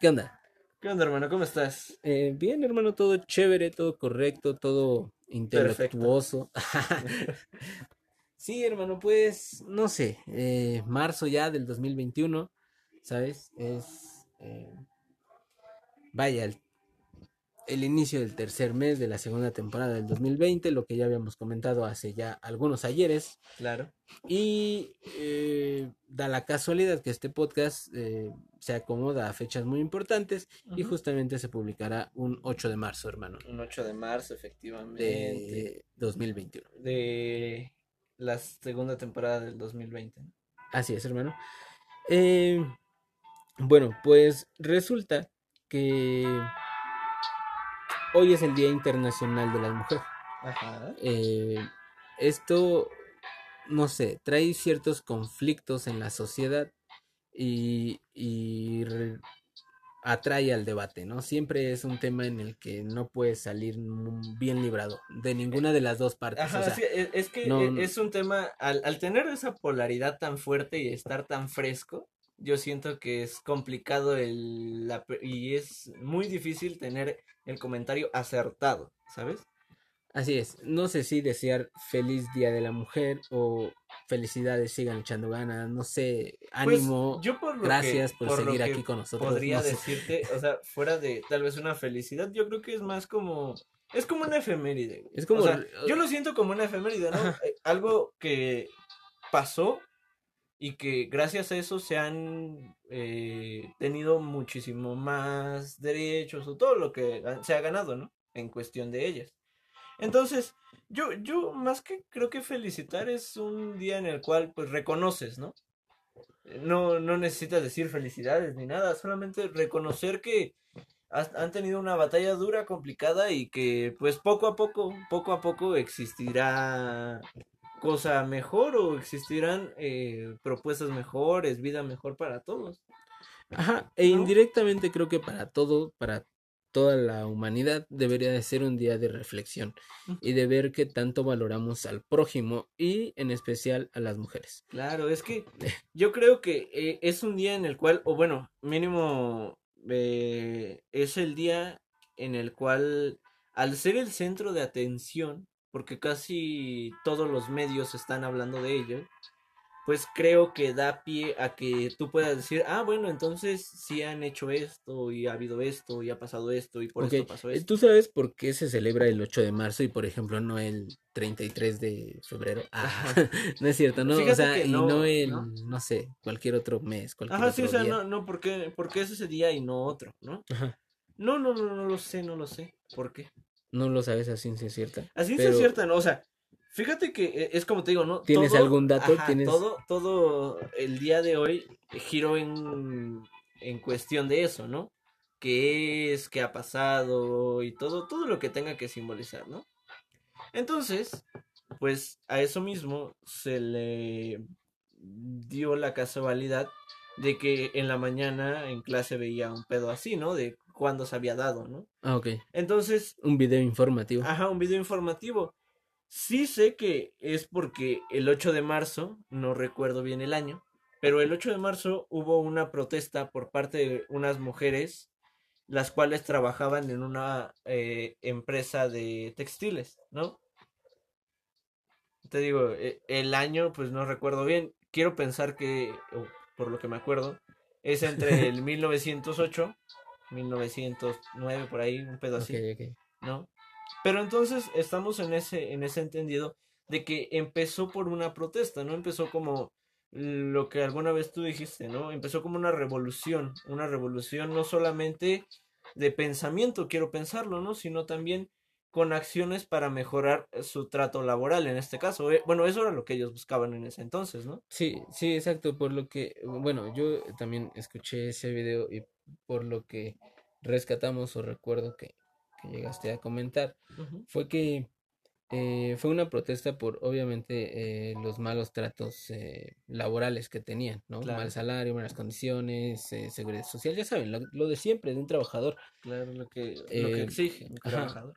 ¿Qué onda? ¿Qué onda, hermano? ¿Cómo estás? Eh, bien, hermano, todo chévere, todo correcto, todo intelectuoso. sí, hermano, pues, no sé, eh, marzo ya del 2021, ¿sabes? Es, eh, vaya, el, el inicio del tercer mes de la segunda temporada del 2020, lo que ya habíamos comentado hace ya algunos ayeres. Claro. Y eh, da la casualidad que este podcast eh, se acomoda a fechas muy importantes y justamente se publicará un 8 de marzo, hermano, Un 8 de marzo, efectivamente. de 2021. De la segunda temporada del 2020. ¿no? Así es, hermano. Eh, bueno, pues resulta que hoy es el Día Internacional de las Mujeres. Ajá. Eh, esto, no sé, trae ciertos conflictos en la sociedad y, atrae al debate, ¿no? Siempre es un tema en el que no puedes salir bien librado de ninguna de las dos partes. Ajá, o sea, sí, es que no- e- es un tema, al, al tener esa polaridad tan fuerte y estar tan fresco, yo siento que es complicado el, la y es muy difícil tener el comentario acertado, ¿sabes? Así es, no sé si desear feliz Día de la Mujer o felicidades, sigan echando ganas, no sé, Pues, ánimo, yo por que- gracias por, seguir aquí con nosotros. Podría no sé. decirte, o sea, fuera de tal vez una felicidad, yo creo que es más como, es como una efeméride. Es como O sea, re- yo lo siento como una efeméride, ¿no? Ajá. Eh, Algo que pasó y que gracias a eso se han eh, tenido muchísimo más derechos o todo lo que se ha ganado, ¿no? En cuestión de ellas. Entonces, yo, yo más que creo que felicitar es un día en el cual pues reconoces, ¿no? No, no necesitas decir felicidades ni nada, solamente reconocer que han tenido una batalla dura, complicada y que pues poco a poco, poco a poco existirá cosa mejor o existirán eh, propuestas mejores, vida mejor para todos. Ajá, e ¿no? indirectamente creo que para todo, para toda la humanidad debería de ser un día de reflexión y de ver qué tanto valoramos al prójimo y en especial a las mujeres. Claro, es que yo creo que eh, es un día en el cual, o bueno, mínimo eh, es el día en el cual, al ser el centro de atención, porque casi todos los medios están hablando de ello, pues creo que da pie a que tú puedas decir, ah, bueno, entonces sí han hecho esto y ha habido esto y ha pasado esto y por Ok, esto pasó eh, esto. ¿Tú sabes por qué se celebra el 8 de marzo y por ejemplo no el 33 de febrero? Ah, no es cierto, ¿no? O sea, y no, no el, ¿no? no sé, cualquier otro mes, cualquier Ajá, sí, o sea, día. no, no, ¿por qué, por qué es ese día y no otro, no? Ajá, No, no, no, no lo sé, no lo sé. ¿Por qué? No lo sabes a ciencia cierta. Así Pero- es cierta, ¿no? O sea, fíjate que eh, es como te digo, ¿no? ¿Tienes Todo- algún dato? ajá, ¿Tienes- Todo, todo el día de hoy giró en, en cuestión de eso, ¿no? ¿Qué es? ¿Qué ha pasado? Y todo, todo lo que tenga que simbolizar, ¿no? Entonces, pues a eso mismo se le dio la casualidad de que en la mañana en clase veía un pedo así, ¿no? De cuándo se había dado, ¿no? Ah, ok. Entonces, Un video informativo. Ajá, un video informativo. Sí sé que es porque el 8 de marzo, no recuerdo bien el año, pero el 8 de marzo hubo una protesta por parte de unas mujeres, las cuales trabajaban en una eh, empresa de textiles, ¿no? Te digo, e- el año, pues no recuerdo bien. Quiero pensar que, o por lo que me acuerdo, es entre el 1908, 1909, por ahí, un pedo así. ¿no? Pero entonces estamos en ese, en ese entendido de que empezó por una protesta, ¿no? Empezó como lo que alguna vez tú dijiste, ¿no? Empezó como una revolución, una revolución no solamente de pensamiento, quiero pensarlo, ¿no? Sino también con acciones para mejorar su trato laboral en este caso. Eh, Bueno, eso era lo que ellos buscaban en ese entonces, ¿no? Sí, sí, exacto, por lo que, bueno, yo también escuché ese video y por lo que rescatamos o recuerdo que, que llegaste a comentar, fue que eh, fue una protesta por obviamente eh, los malos tratos eh, laborales que tenían, ¿no? Mal salario, malas condiciones, eh, seguridad social, ya saben, lo, lo de siempre de un trabajador. claro, lo que, lo que Eh, exige un ajá, trabajador.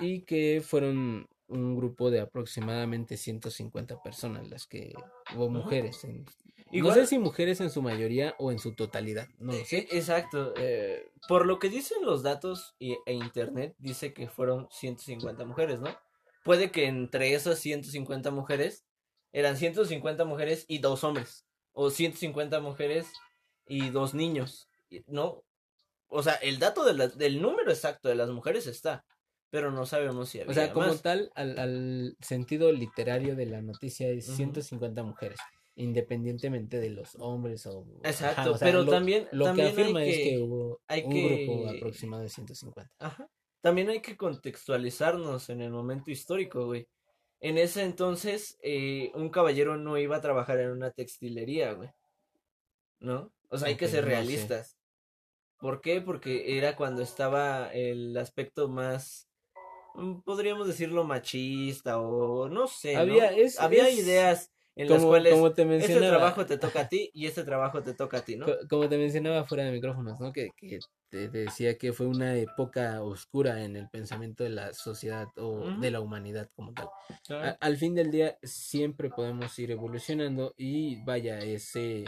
Y que fueron un grupo de aproximadamente 150 personas las que, o mujeres, en- no sé si mujeres en su mayoría o en su totalidad, no lo e- sé. exacto. eh, por lo que dicen los datos y- e internet, dice que fueron 150 mujeres, ¿no? Puede que entre esas 150 mujeres eran 150 mujeres y dos hombres. O 150 mujeres y dos niños, ¿no? O sea, el dato de la- del número exacto de las mujeres está, pero no sabemos si O sea, había como más. tal, al, al sentido literario de la noticia es Ujú. 150 mujeres, independientemente de los hombres o... ajá, Exacto, o sea, pero lo, también, lo que afirma hay es que hubo hay un grupo aproximado de 150. ajá, también hay que contextualizarnos en el momento histórico, güey. En ese entonces, eh, un caballero no iba a trabajar en una textilería, güey, ¿no? O sea, hay que ser no sé. realistas. ¿Por qué? Porque era cuando estaba el aspecto más, podríamos decirlo, machista o no sé, Había, ¿no? es, Había es ideas en las cuales como te este trabajo te toca a ti y este trabajo te toca a ti, ¿no? co- como te mencionaba fuera de micrófonos, ¿no? Que, que te decía que fue una época oscura en el pensamiento de la sociedad o de la humanidad como tal. A- al fin del día siempre podemos ir evolucionando y vaya, ese,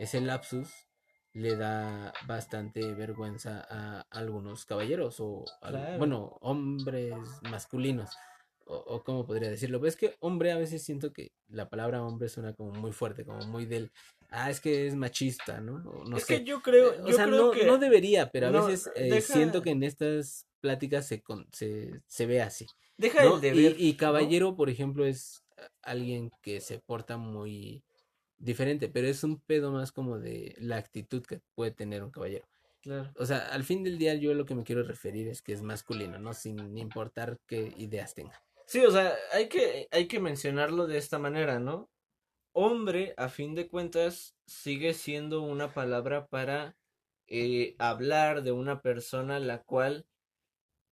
ese lapsus le da bastante vergüenza a algunos caballeros o, al- bueno, hombres masculinos. O, o cómo podría decirlo. Pues es que hombre a veces siento que la palabra hombre suena como muy fuerte, como muy del, ah, es que es machista, ¿no? No es sé. que yo creo, Eh, o sea, creo no, que no debería, pero a no, veces eh, deja- siento que en estas pláticas se, con- se, se ve así. deja ¿no? el deber, Y, caballero, por ejemplo, es a- alguien que se porta muy diferente, pero es un pedo más como de la actitud que puede tener un caballero. Claro. O sea, al fin del día yo lo que me quiero referir es que es masculino, ¿no? Sin importar qué ideas tenga. Sí, o sea, hay que, hay que mencionarlo de esta manera, ¿no? Hombre, a fin de cuentas, sigue siendo una palabra para eh, hablar de una persona la cual,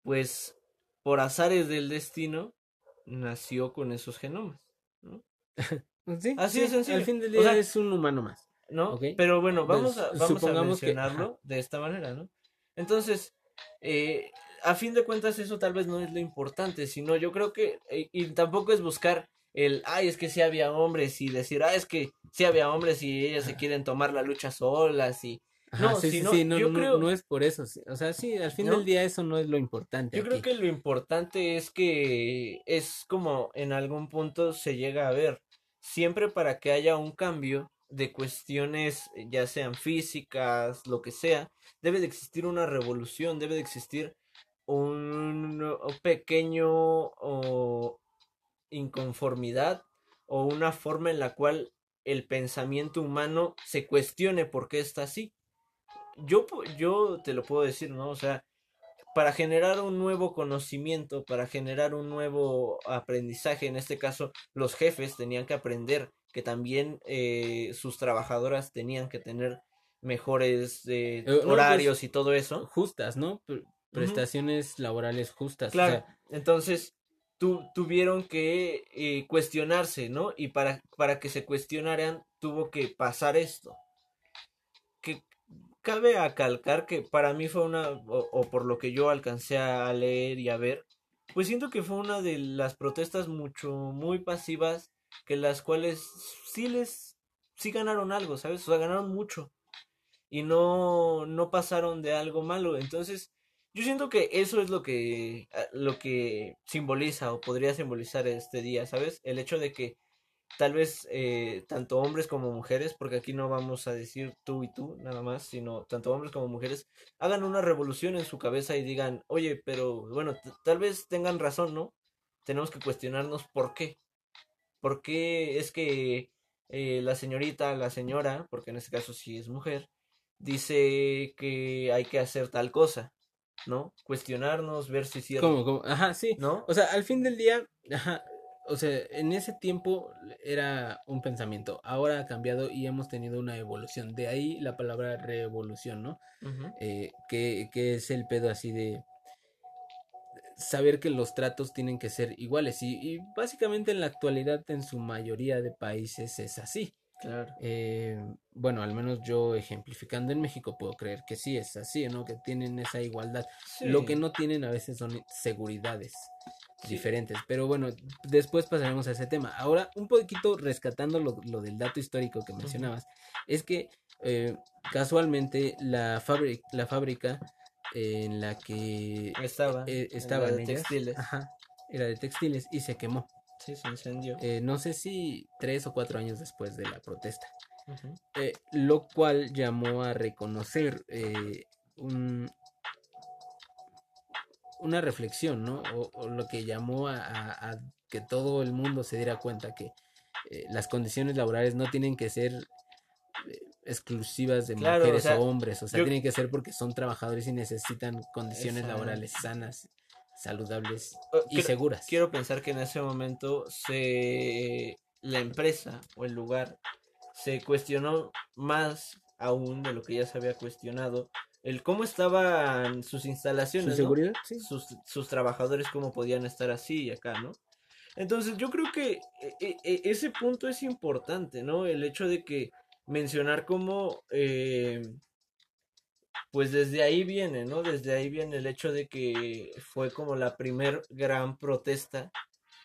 pues, por azares del destino, nació con esos genomas, ¿no? Sí, Así sí, de sencillo. al fin del O día sea, es un humano más. ¿no? Pero bueno, vamos Pues, a, vamos a que- mencionarlo de esta manera, ¿no? Entonces, eh, a fin de cuentas eso tal vez no es lo importante, sino yo creo que, eh, y tampoco es buscar el, ay, es que sí había hombres y decir, ah, es que sí había hombres y ellas se quieren tomar la lucha solas y... Ajá, No, sí, sí, sino, sí, no, yo no, creo- no es por eso. O sea, sí, al fin ¿No? del día eso no es lo importante Yo creo que lo importante es que es como en algún punto se llega a ver, siempre para que haya un cambio de cuestiones, eh, ya sean físicas, lo que sea, debe de existir una revolución, debe de existir un, pequeño o inconformidad o una forma en la cual el pensamiento humano se cuestione por qué está así. Yo, yo te lo puedo decir, ¿no? O sea, para generar un nuevo conocimiento, para generar un nuevo aprendizaje, en este caso los jefes tenían que aprender que también eh, sus trabajadoras tenían que tener mejores eh, Eh, no, pues, horarios y todo eso. Justas, ¿no? Pre- Prestaciones laborales justas. o Claro, sea, entonces tu- tuvieron que eh, cuestionarse, ¿no? Y para, para que se cuestionaran tuvo que pasar esto. Cabe acalcar que para mí fue una, o, o por lo que yo alcancé a leer y a ver, pues siento que fue una de las protestas mucho, muy pasivas, que las cuales sí les, sí ganaron algo, ¿sabes? O sea, ganaron mucho. Y no, no pasaron de algo malo. Entonces, yo siento que eso es lo que, ah, lo que simboliza o podría simbolizar este día, ¿sabes? El hecho de que tal vez eh, tanto hombres como mujeres, porque aquí no vamos a decir tú y tú nada más, sino tanto hombres como mujeres, hagan una revolución en su cabeza y digan, oye, pero bueno, tal vez tengan razón, ¿no? Tenemos que cuestionarnos por qué. ¿Por qué es que eh, la señorita, la señora, porque en este caso sí es mujer, dice que hay que hacer tal cosa? ¿no? Cuestionarnos, ver si es cierto. ¿Cómo, cómo? Ajá, sí. ¿No? O sea, al fin del día, ajá, o sea, en ese tiempo era un pensamiento, ahora ha cambiado y hemos tenido una evolución. De ahí la palabra revolución, ¿no? Eh, que, que es el pedo así de saber que los tratos tienen que ser iguales. Y, y básicamente en la actualidad en su mayoría de países es así. Claro. Eh, bueno, al menos yo ejemplificando en México puedo creer que sí es así, ¿no? Que tienen esa igualdad. Lo que no tienen a veces son seguridades. Diferentes. Pero bueno, después pasaremos a ese tema. Ahora, un poquito rescatando lo, lo del dato histórico que mencionabas, es que eh, casualmente la, fábrica la fábrica en la que Estaba. eh, en la estaban de ellas, textiles. ajá, era de textiles y se quemó. Sí, se incendió. Eh, no sé si tres o cuatro años después de la protesta. Eh, lo cual llamó a reconocer eh, un- una reflexión, ¿no? O, o lo que llamó a, a- a que todo el mundo se diera cuenta que eh, las condiciones laborales no tienen que ser eh, exclusivas de Claro, o mujeres sea, o hombres, o sea, yo- tienen que ser porque son trabajadores y necesitan condiciones laborales sanas, saludables y quiero- seguras. Quiero pensar que en ese momento se la empresa o el lugar se cuestionó más aún de lo que ya se había cuestionado el cómo estaban sus ¿Su instalaciones, ¿no? seguridad? Sí. sus, sus trabajadores cómo podían estar así y acá, ¿no? Entonces yo creo que e- e- e- ese punto es importante, ¿no? El hecho de que mencionar cómo, eh, pues desde ahí viene, ¿no? Desde ahí viene el hecho de que fue como la primer gran protesta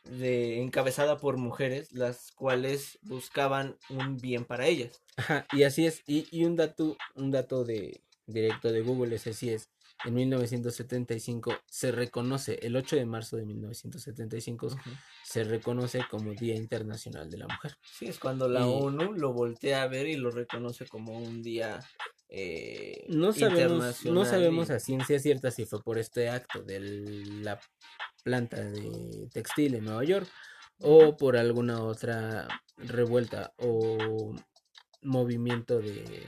de, encabezada por mujeres, las cuales buscaban un bien para ellas. Ajá, y así es. Y, y un dato, un dato de directo de Google es así es. En 1975 se reconoce, el 8 de marzo de 1975 Ujú. se reconoce como Día Internacional de la Mujer. Sí, es cuando la Y- ONU lo voltea a ver y lo reconoce como un día eh, No sabemos, no sabemos a ciencia cierta si fue por este acto de la planta de textil en Nueva York o por alguna otra revuelta o movimiento de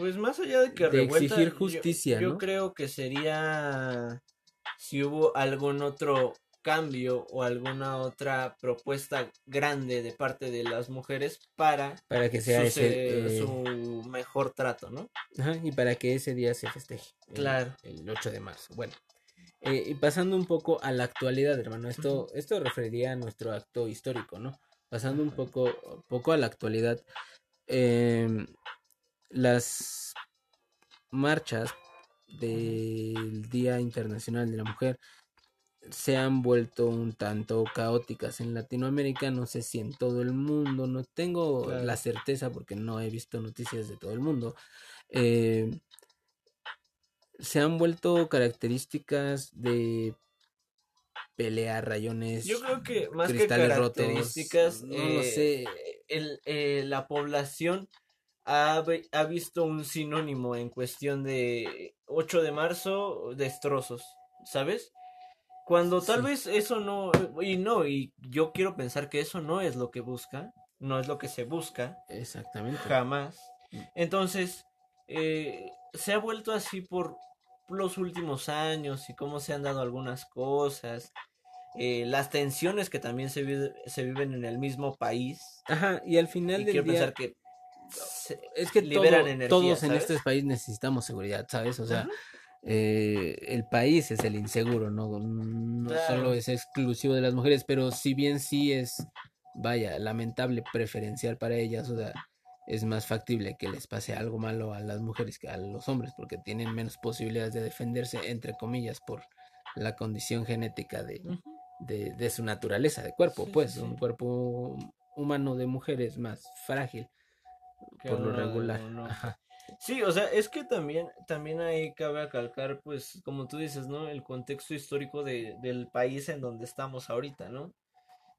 Pues más allá de que de revuelta, exigir justicia, yo, ¿no? creo que sería si hubo algún otro cambio o alguna otra propuesta grande de parte de las mujeres para para que sea su, ese eh, su mejor trato, ¿no? Ajá, y para que ese día se festeje. el- Claro. El, 8 de marzo. Bueno. eh, y pasando un poco a la actualidad, hermano. Esto, esto referiría a nuestro acto histórico, ¿no? Pasando un poco, poco a la actualidad. em, las marchas del Día Internacional de la Mujer se han vuelto un tanto caóticas en Latinoamérica, no sé si en todo el mundo, no tengo Claro. la certeza porque no he visto noticias de todo el mundo. Eh, se han vuelto características de pelear rayones, Yo creo que más que cristales rotos, características, no lo eh, sé. el, eh, la población ha, ha visto un sinónimo en cuestión de 8 de marzo, destrozos, ¿sabes? Cuando tal Sí. vez eso no, y no, y yo quiero pensar que eso no es lo que busca, no es lo que se busca, Exactamente. jamás. Entonces, eh, se ha vuelto así por los últimos años y cómo se han dado algunas cosas, eh, las tensiones que también se, vive- se viven en el mismo país. Ajá, y al final Y del quiero día pensar que es que liberan todo- energía, todos en este país necesitamos seguridad, ¿sabes? O sea, eh, el país es el inseguro, ¿no? No Claro. solo es exclusivo de las mujeres, pero si bien sí es, vaya, lamentable preferencial para ellas, o sea, es más factible que les pase algo malo a las mujeres que a los hombres, porque tienen menos posibilidades de defenderse, entre comillas, por la condición genética de, Ujú. de, de su naturaleza de cuerpo, sí, pues, sí. un cuerpo humano de mujer es más frágil Que por lo regular. Sí, o sea, es que también, también ahí cabe acalcar, pues, como tú dices, ¿no? El contexto histórico de, del país en donde estamos ahorita, ¿no?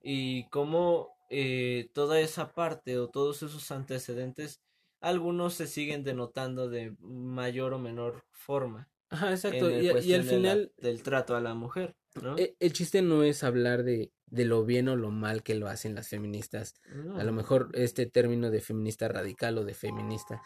Y cómo eh, toda esa parte o todos esos antecedentes, algunos se siguen denotando de mayor o menor forma Ajá, en exacto. el Y, y al de la- final, del trato a la mujer, ¿no? e- el chiste no es hablar de, de lo bien o lo mal que lo hacen las feministas. A lo mejor este término de feminista radical o de feminista.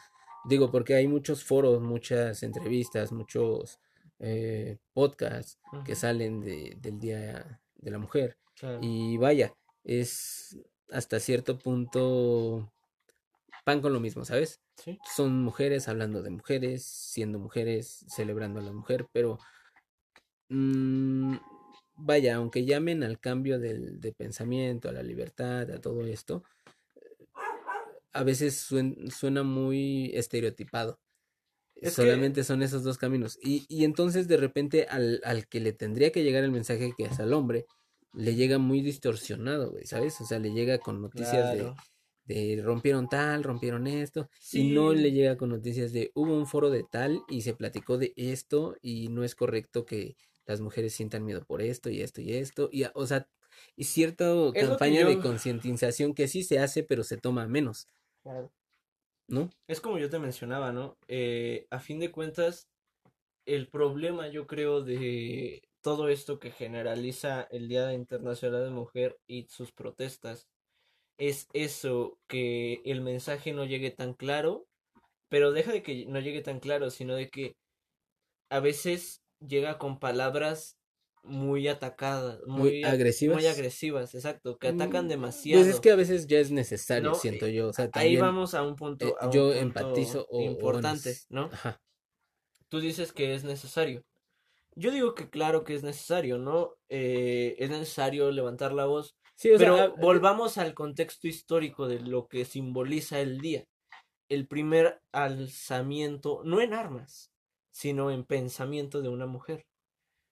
Digo, porque hay muchos foros, muchas entrevistas, muchos eh, podcasts que salen de, del Día de la Mujer. Claro. Y vaya, es hasta cierto punto pan con lo mismo, ¿sabes? Sí. Son mujeres hablando de mujeres, siendo mujeres, celebrando a la mujer, pero mm, vaya, aunque llamen al cambio del, de pensamiento, a la libertad, a todo esto, a veces suen- suena muy estereotipado. Es que- Solamente son esos dos caminos. Y, y entonces de repente al, al que le tendría que llegar el mensaje que es al hombre, le llega muy distorsionado, güey, ¿sabes? O sea, le llega con noticias Claro. de rompieron tal, rompieron esto, y no le llega con noticias de hubo un foro de tal y se platicó de esto y no es correcto que las mujeres sientan miedo por esto y esto y esto, y o sea, y cierta Es campaña de concientización que sí se hace, pero se toma menos, Claro. ¿no? Es como yo te mencionaba, ¿no? Eh, a fin de cuentas, el problema, yo creo, de todo esto que generaliza el Día Internacional de Mujer y sus protestas, es eso, que el mensaje no llegue tan claro, pero deja de que no llegue tan claro, sino de que a veces llega con palabras muy atacadas, Muy agresivas. muy agresivas, exacto, que atacan Mm, demasiado. Pues es que a veces ya es necesario, No, siento yo, o sea, Ahí vamos a un punto, eh, a un yo punto empatizo o- importante, ¿no? Ajá. Tú dices que es necesario. Yo digo que claro que es necesario, ¿no? Eh, es necesario levantar la voz, Sí, o pero sea, ah, volvamos al contexto histórico de lo que simboliza el día. El primer alzamiento, no en armas, sino en pensamiento de una mujer.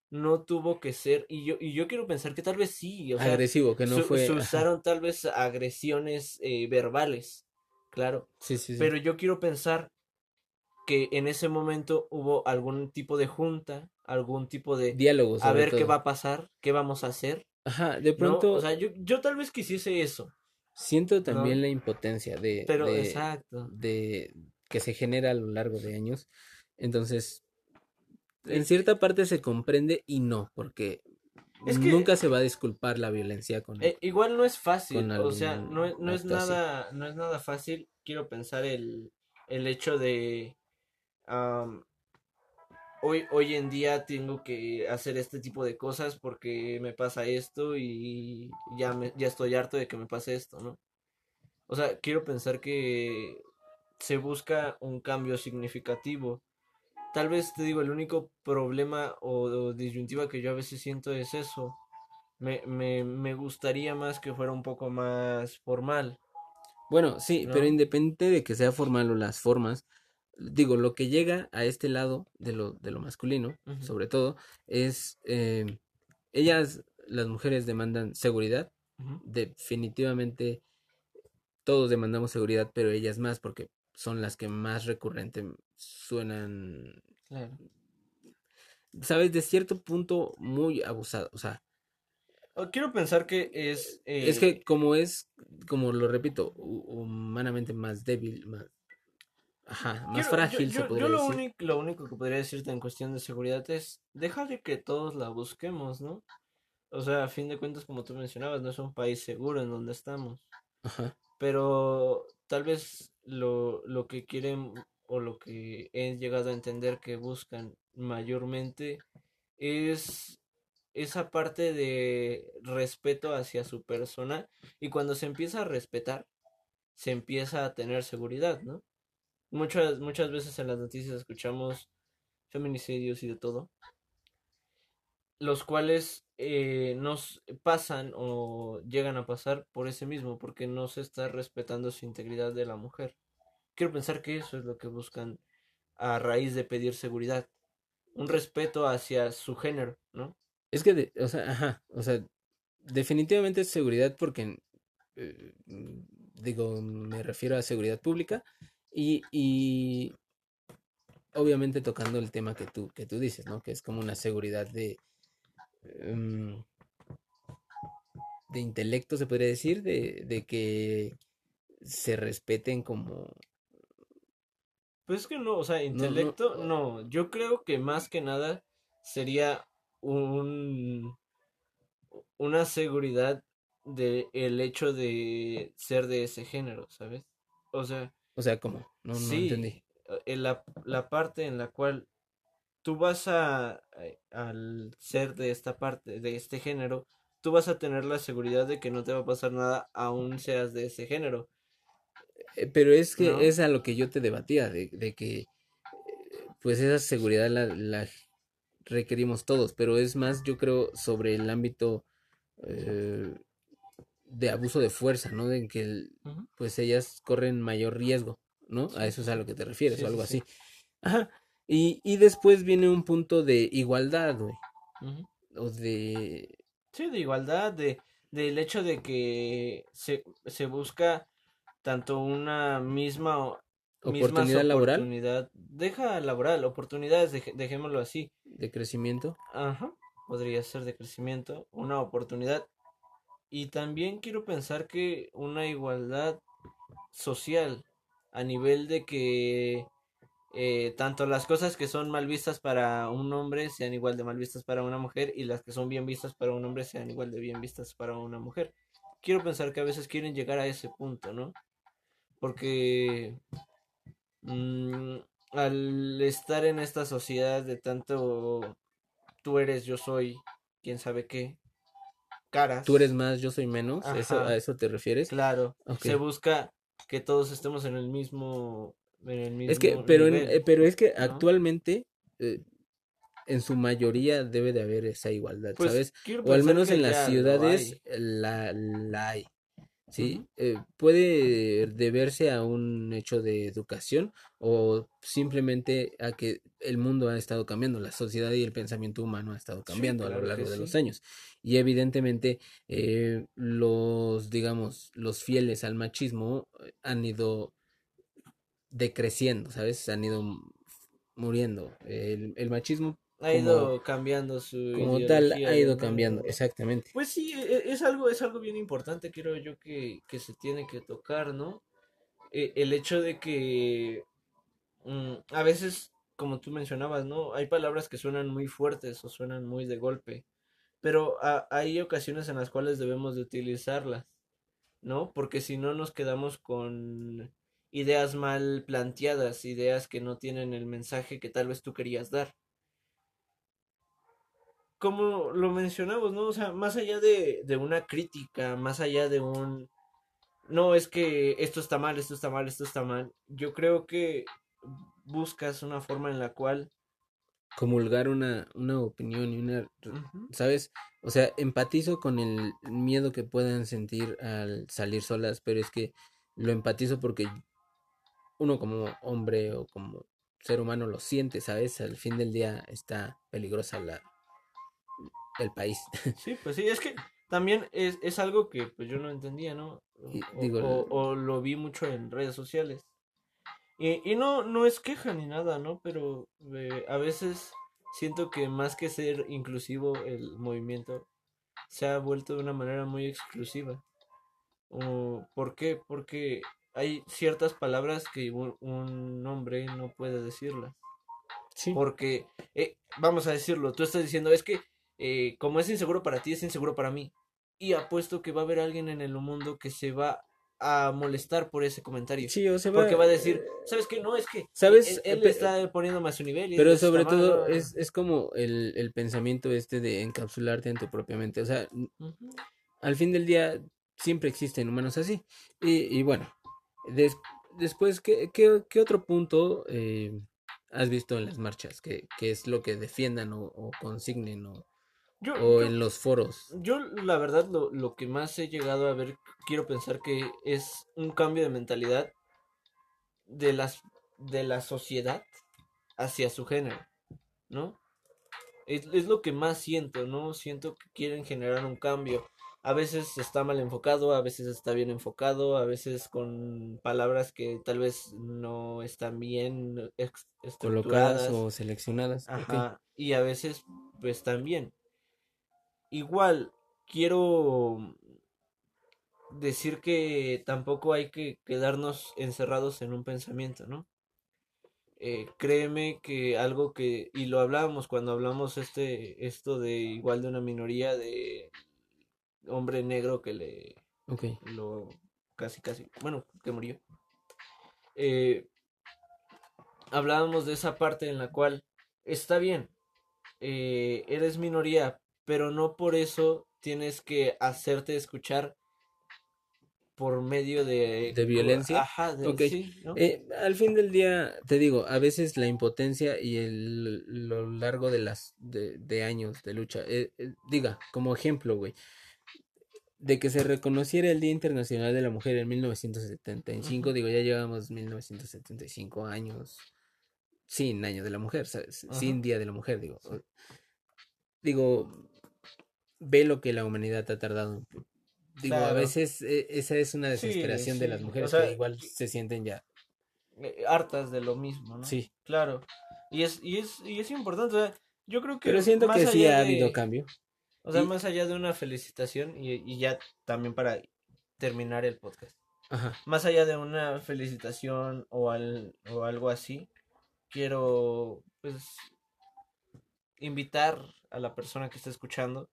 No tuvo que ser, y yo, y yo quiero pensar que tal vez sí, o sea, agresivo, que no fue. se usaron tal vez agresiones eh, verbales, claro, Sí, sí, sí. pero yo quiero pensar que en ese momento hubo algún tipo de junta, algún tipo de Diálogo, a sobre ver qué va a pasar, qué vamos a hacer, Ajá, de ¿no? pronto O sea, yo, yo tal vez quisiese eso, siento también ¿no? la impotencia de, pero de, exacto. de que se genera a lo largo de años. Entonces, en cierta parte se comprende y no, porque Es que- nunca se va a disculpar la violencia con Eh, igual no es fácil, o sea, no, es- no es nada, no es nada fácil, quiero pensar el, el hecho de hoy, hoy en día tengo que hacer este tipo de cosas porque me pasa esto y ya me, ya estoy harto de que me pase esto, ¿no? O sea, quiero pensar que se busca un cambio significativo. Tal vez te digo, el único problema o, o disyuntiva que yo a veces siento es eso. Me, me, me gustaría más que fuera un poco más formal. Bueno, sí, pero independiente de que sea formal o las formas, digo, lo que llega a este lado de lo, de lo masculino, sobre todo, es eh, ellas, las mujeres demandan seguridad, definitivamente todos demandamos seguridad, pero ellas más porque son las que más recurrente suenan, Claro. sabes, de cierto punto muy abusado, o sea, O Quiero pensar que es... es eh, que como es, como lo repito, hu- humanamente más débil, más, ajá, más yo- frágil yo, se yo podría lo, decir. único, lo único que podría decirte en cuestión de seguridad es deja de que todos la busquemos, ¿no? O sea, a fin de cuentas, como tú mencionabas, no es un país seguro en donde estamos. Ajá. Pero tal vez lo, lo que quieren o lo que he llegado a entender que buscan mayormente es esa parte de respeto hacia su persona y cuando se empieza a respetar, se empieza a tener seguridad, ¿no? Muchas, muchas veces en las noticias escuchamos feminicidios y de todo, los cuales eh, nos pasan o llegan a pasar por ese mismo, porque no se está respetando su integridad de la mujer. Quiero pensar que eso es lo que buscan a raíz de pedir seguridad, un respeto hacia su género, ¿no? Es que, de- o sea, ajá, o sea, definitivamente es seguridad porque, eh, digo, me refiero a seguridad pública y, y obviamente tocando el tema que tú, que tú dices, ¿no? Que es como una seguridad de, em, de intelecto, se podría decir, de, de que se respeten como, Pues es que no, o sea, no, intelecto, no, yo creo que más que nada sería un una seguridad de el hecho de ser de ese género, ¿sabes? O sea, o sea, como, no, entendí. en la, la parte en la cual tú vas a, eh, al ser de esta parte, de este género, tú vas a tener la seguridad de que no te va a pasar nada aún seas de ese género. Eh, Pero es que ¿No? es a lo que yo te debatía, de, de que eh, pues esa seguridad la, la requerimos todos, pero es más, yo creo, sobre el ámbito eh, de abuso de fuerza, ¿no? De que el- pues ellas corren mayor riesgo, ¿no? A eso es a lo que te refieres Sí, o algo sí. así. Ajá. Y, y después viene un punto de igualdad, güey, o de... Sí, de igualdad, de, del hecho de que se, se busca tanto una misma Oportunidad laboral. oportunidad, deja laboral, oportunidades, dejémoslo así. de crecimiento. Ajá, podría ser de crecimiento, una oportunidad. Y también quiero pensar que una igualdad social a nivel de que eh, tanto las cosas que son mal vistas para un hombre sean igual de mal vistas para una mujer y las que son bien vistas para un hombre sean igual de bien vistas para una mujer. Quiero pensar que a veces quieren llegar a ese punto, ¿no? Porque mm, al estar en esta sociedad de tanto tú eres, yo soy, quién sabe qué, caras. Tú eres más, yo soy menos. ¿Eso. ¿A eso te refieres? Claro, se busca que todos estemos en el mismo, en el mismo Es que, pero, en- eh, pero es que ¿no? actualmente, eh, en su mayoría debe de haber esa igualdad, Pues, ¿sabes? O al menos en las ciudades hay. la, la hay. ¿Sí? Eh, puede deberse a un hecho de educación o simplemente a que el mundo ha estado cambiando, la sociedad y el pensamiento humano ha estado Sí, cambiando a lo largo de los años. Y evidentemente eh, los, digamos, los fieles al machismo eh, han ido decreciendo, ¿sabes? Han ido muriendo. El, el machismo Ha como- ido cambiando su como tal ha ido cambiando, exactamente. Pues sí, e- es algo, es algo bien importante, creo yo, que, que se tiene que tocar, ¿no? E- el hecho de que mm, a veces, como tú mencionabas, ¿no? Hay palabras que suenan muy fuertes o suenan muy de golpe, pero a- hay ocasiones en las cuales debemos de utilizarlas, ¿no? Porque si no nos quedamos con ideas mal planteadas, ideas que no tienen el mensaje que tal vez tú querías dar. Como lo mencionamos, ¿no? O sea, más allá de, de una crítica, más allá de un... No, es que esto está mal, esto está mal, esto está mal. Yo creo que buscas una forma en la cual... Comulgar una, una opinión y una ¿Sabes? O sea, empatizo con el miedo que puedan sentir al salir solas, pero es que lo empatizo porque uno como hombre o como ser humano lo siente, ¿sabes? Al fin del día está peligrosa la el país. Sí, pues sí, es que también es, es algo que pues yo no entendía, ¿no? O, digo, o- o lo vi mucho en redes sociales. Y, y no, no es queja ni nada, ¿no? Pero eh, a veces siento que más que ser inclusivo el movimiento se ha vuelto de una manera muy exclusiva. O, ¿por qué? Porque hay ciertas palabras que un, un hombre no puede decirlas. Sí. Porque, eh, vamos a decirlo, tú estás diciendo, es que eh, como es inseguro para ti, es inseguro para mí. Y apuesto que va a haber alguien en el mundo que se va a molestar por ese comentario. Sí, o sea, Porque va a decir, eh, ¿sabes qué? No, es que ¿Sabes? él, él Pe- está poniéndome a su nivel. y Pero sobre todo es, es como el, el pensamiento este de encapsularte en tu propia mente. O sea, al fin del día siempre existen humanos así. Y, y bueno, des- después, ¿qué, qué, qué otro punto eh, has visto en las marchas? ¿Qué, qué es lo que defiendan o, o consignen o, Yo, o yo- en los foros? Yo, la verdad, lo, lo que más he llegado a ver, quiero pensar que es un cambio de mentalidad de las de la sociedad hacia su género, ¿no? Es, es lo que más siento, ¿no? Siento que quieren generar un cambio. A veces está mal enfocado, a veces está bien enfocado, a veces con palabras que tal vez no están bien Colocadas o seleccionadas. Ajá, y a veces pues también. Igual, quiero decir que tampoco hay que quedarnos encerrados en un pensamiento, ¿no? Eh, créeme que algo que, y lo hablábamos cuando hablamos este, esto de igual de una minoría de hombre negro que le, Ok. lo casi casi, bueno, que murió. Eh, hablábamos de esa parte en la cual está bien, eh, eres minoría, pero no por eso tienes que hacerte escuchar por medio de... ¿De violencia? Ajá, de, Ok. sí, ¿no? Eh, al fin del día, te digo, a veces la impotencia y el lo largo de las de, de años de lucha, eh, eh, diga, como ejemplo, güey, de que se reconociera el Día Internacional de la Mujer en 1975, Ujú. digo, ya llevamos 1975 años sin Año de la Mujer. Sin Día de la Mujer, digo. Digo, ve lo que la humanidad ha tardado. Digo, a veces eh, esa es una Sí, desesperación de las o mujeres sea, que igual se sienten ya. Eh, hartas de lo mismo, ¿no? Sí. Claro. Y es, y es, y es importante, o sea, yo creo que Pero siento más que sí ha de- habido cambio. O sea, Y- más allá de una felicitación y, y ya también para terminar el podcast. Ajá. Más allá de una felicitación o, al, o algo así, quiero pues invitar a la persona que está escuchando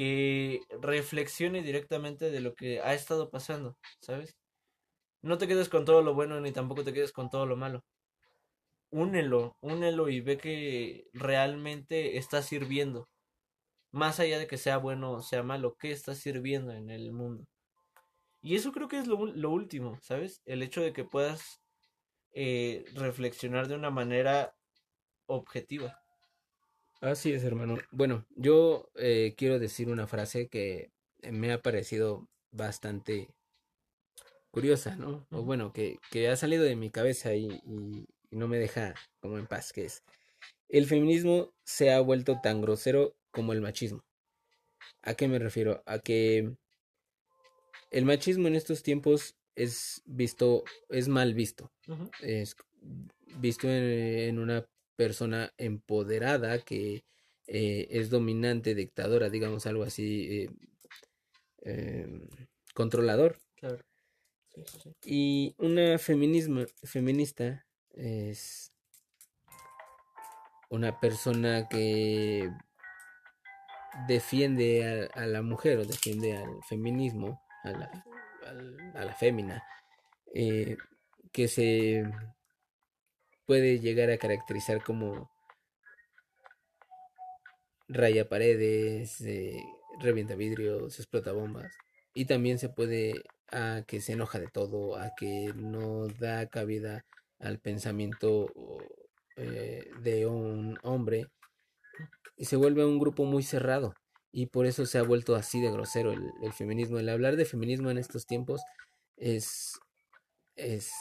que reflexione directamente de lo que ha estado pasando, ¿sabes? No te quedes con todo lo bueno ni tampoco te quedes con todo lo malo. Únelo, únelo y ve que realmente está sirviendo. Más allá de que sea bueno o sea malo, ¿qué está sirviendo en el mundo? Y eso creo que es lo, último, ¿sabes? El hecho de que puedas eh, reflexionar de una manera objetiva. Así es, hermano. Bueno, yo eh, quiero decir una frase que me ha parecido bastante curiosa, ¿no? O bueno, que, que ha salido de mi cabeza y, y- y no me deja como en paz, que es, el feminismo se ha vuelto tan grosero como el machismo. ¿A qué me refiero? A que el machismo en estos tiempos es visto, es mal visto. Es visto en, en una persona empoderada que eh, es dominante, dictadora, digamos algo así, eh, em, controlador. Claro. Sí, sí, sí. Y una feminismo, feminista es una persona que defiende a, a la mujer o defiende al feminismo, a la, al- a la fémina, eh, que se puede llegar a caracterizar como raya paredes, eh, revienta vidrios, explota bombas. Y también se puede a que se enoja de todo, a que no da cabida al pensamiento eh, de un hombre y se vuelve un grupo muy cerrado. Y por eso se ha vuelto así de grosero el, el feminismo. El hablar de feminismo en estos tiempos es, es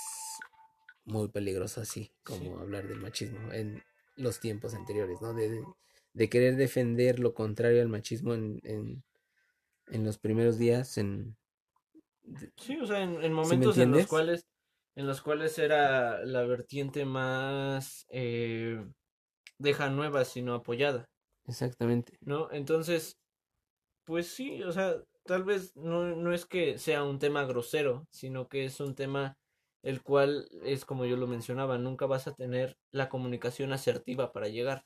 muy peligroso así, como Sí. hablar del machismo en los tiempos anteriores, ¿no? De, de- de querer defender lo contrario al machismo en, en, en los primeros días, en... Sí, o sea, en, en me momentos en los cuales en los cuales era la vertiente más eh, deja nueva sino apoyada, Exactamente. ¿no? Entonces, pues sí, o sea, tal vez no, no es que sea un tema grosero, sino que es un tema el cual es como yo lo mencionaba, nunca vas a tener la comunicación asertiva para llegar,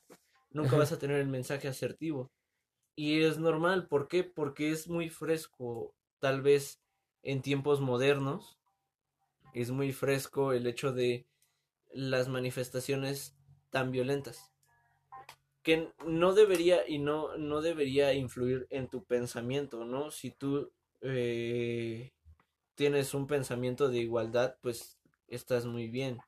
nunca vas a tener el mensaje asertivo. Y es normal, ¿por qué? Porque es muy fresco, tal vez en tiempos modernos, es muy fresco el hecho de las manifestaciones tan violentas que no debería y no, no debería influir en tu pensamiento, ¿no? Si tú eh, tienes un pensamiento de igualdad, pues estás muy bien.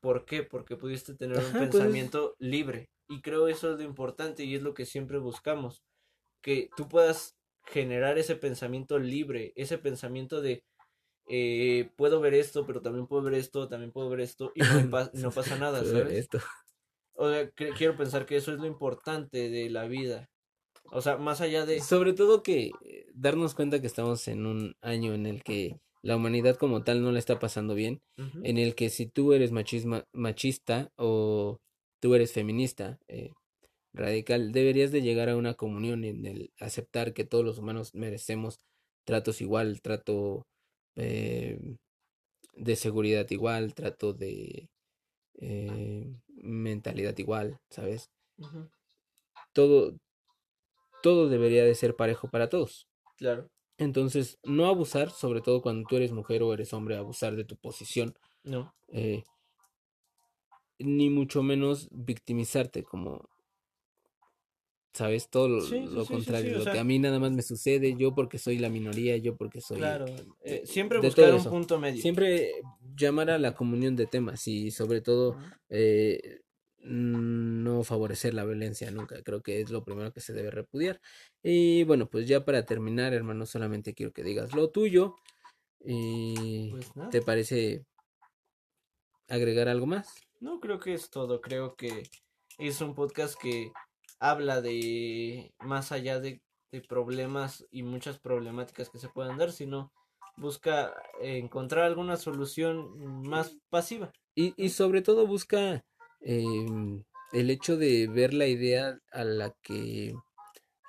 ¿Por qué? Porque pudiste tener un pues- pensamiento libre. Y creo eso es lo importante y es lo que siempre buscamos. Que tú puedas generar ese pensamiento libre, ese pensamiento de eh, puedo ver esto, pero también puedo ver esto, también puedo ver esto, y no, pa- no pasa nada, ¿sabes? esto. O sea, quiero pensar que eso es lo importante de la vida. O sea, más allá de... Sobre todo que darnos cuenta que estamos en un año en el que la humanidad como tal no le está pasando bien, en el que si tú eres machisma, machista o tú eres feminista eh, radical, deberías de llegar a una comunión en el aceptar que todos los humanos merecemos tratos igual, trato eh, de seguridad igual, trato de eh, mentalidad igual, ¿sabes? Todo, todo debería de ser parejo para todos. Claro, Entonces, no abusar, sobre todo cuando tú eres mujer o eres hombre, abusar de tu posición no. eh, ni mucho menos victimizarte como ¿Sabes? Todo lo, Sí, sí, lo sí, sí, contrario, sí, o lo que a mí nada más me sucede, yo porque soy la minoría, yo porque soy... Claro, eh, siempre buscar un punto medio. Siempre llamar a la comunión de temas y sobre todo eh, no favorecer la violencia nunca, creo que es lo primero que se debe repudiar. Y bueno, pues ya para terminar, hermano, solamente quiero que digas lo tuyo y Pues nada. ¿te parece agregar algo más? No, creo que es todo. Creo que es un podcast que habla de más allá de, de problemas y muchas problemáticas que se pueden dar, sino busca encontrar alguna solución más pasiva. Y, y sobre todo busca em, el hecho de ver la idea a la que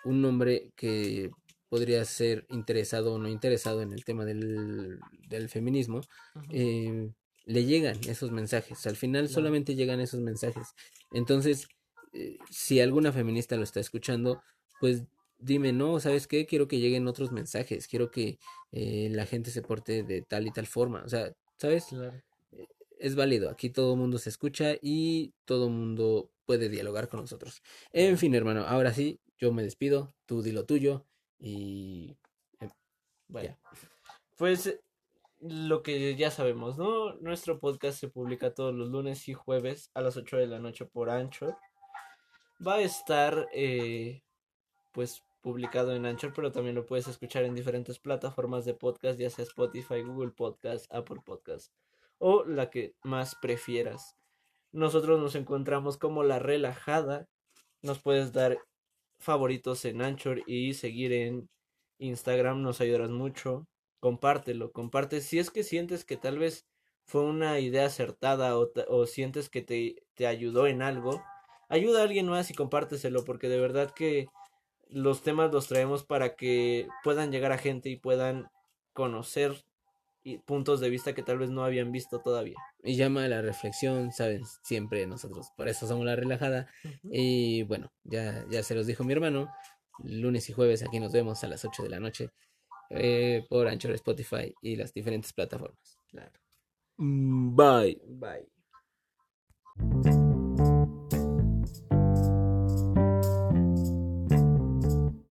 un hombre que podría ser interesado o no interesado en el tema del, del feminismo, em, le llegan esos mensajes. Al final Claro. solamente llegan esos mensajes. Entonces, eh, si alguna feminista lo está escuchando, pues dime, no, ¿sabes qué? Quiero que lleguen otros mensajes, quiero que eh, la gente se porte de tal y tal forma. O sea, ¿sabes? Claro. Es válido. Aquí todo el mundo se escucha y todo el mundo puede dialogar con nosotros. En fin, hermano, ahora sí, yo me despido, tú di lo tuyo y eh, Bueno, pues eh, lo que ya sabemos, ¿no? Nuestro podcast se publica todos los lunes y jueves a las 8 de la noche por Anchor. Va a estar, eh, pues, publicado en Anchor, pero también lo puedes escuchar en diferentes plataformas de podcast, ya sea Spotify, Google Podcast, Apple Podcast o la que más prefieras. Nosotros nos encontramos como La Relajada. Nos puedes dar favoritos en Anchor y seguir en Instagram, nos ayudarás mucho. Compártelo, comparte. Si es que sientes que tal vez fue una idea acertada o, o sientes que te, te ayudó en algo, ayuda a alguien más y compárteselo, porque de verdad que los temas los traemos para que puedan llegar a gente y puedan conocer y puntos de vista que tal vez no habían visto todavía. Y llama a la reflexión, saben siempre nosotros, por eso somos la relajada. Y bueno, ya, ya se los dijo mi hermano, lunes y jueves aquí nos vemos a las 8 de la noche eh, por Anchor, Spotify y las diferentes plataformas. Claro. Mm, bye. Bye.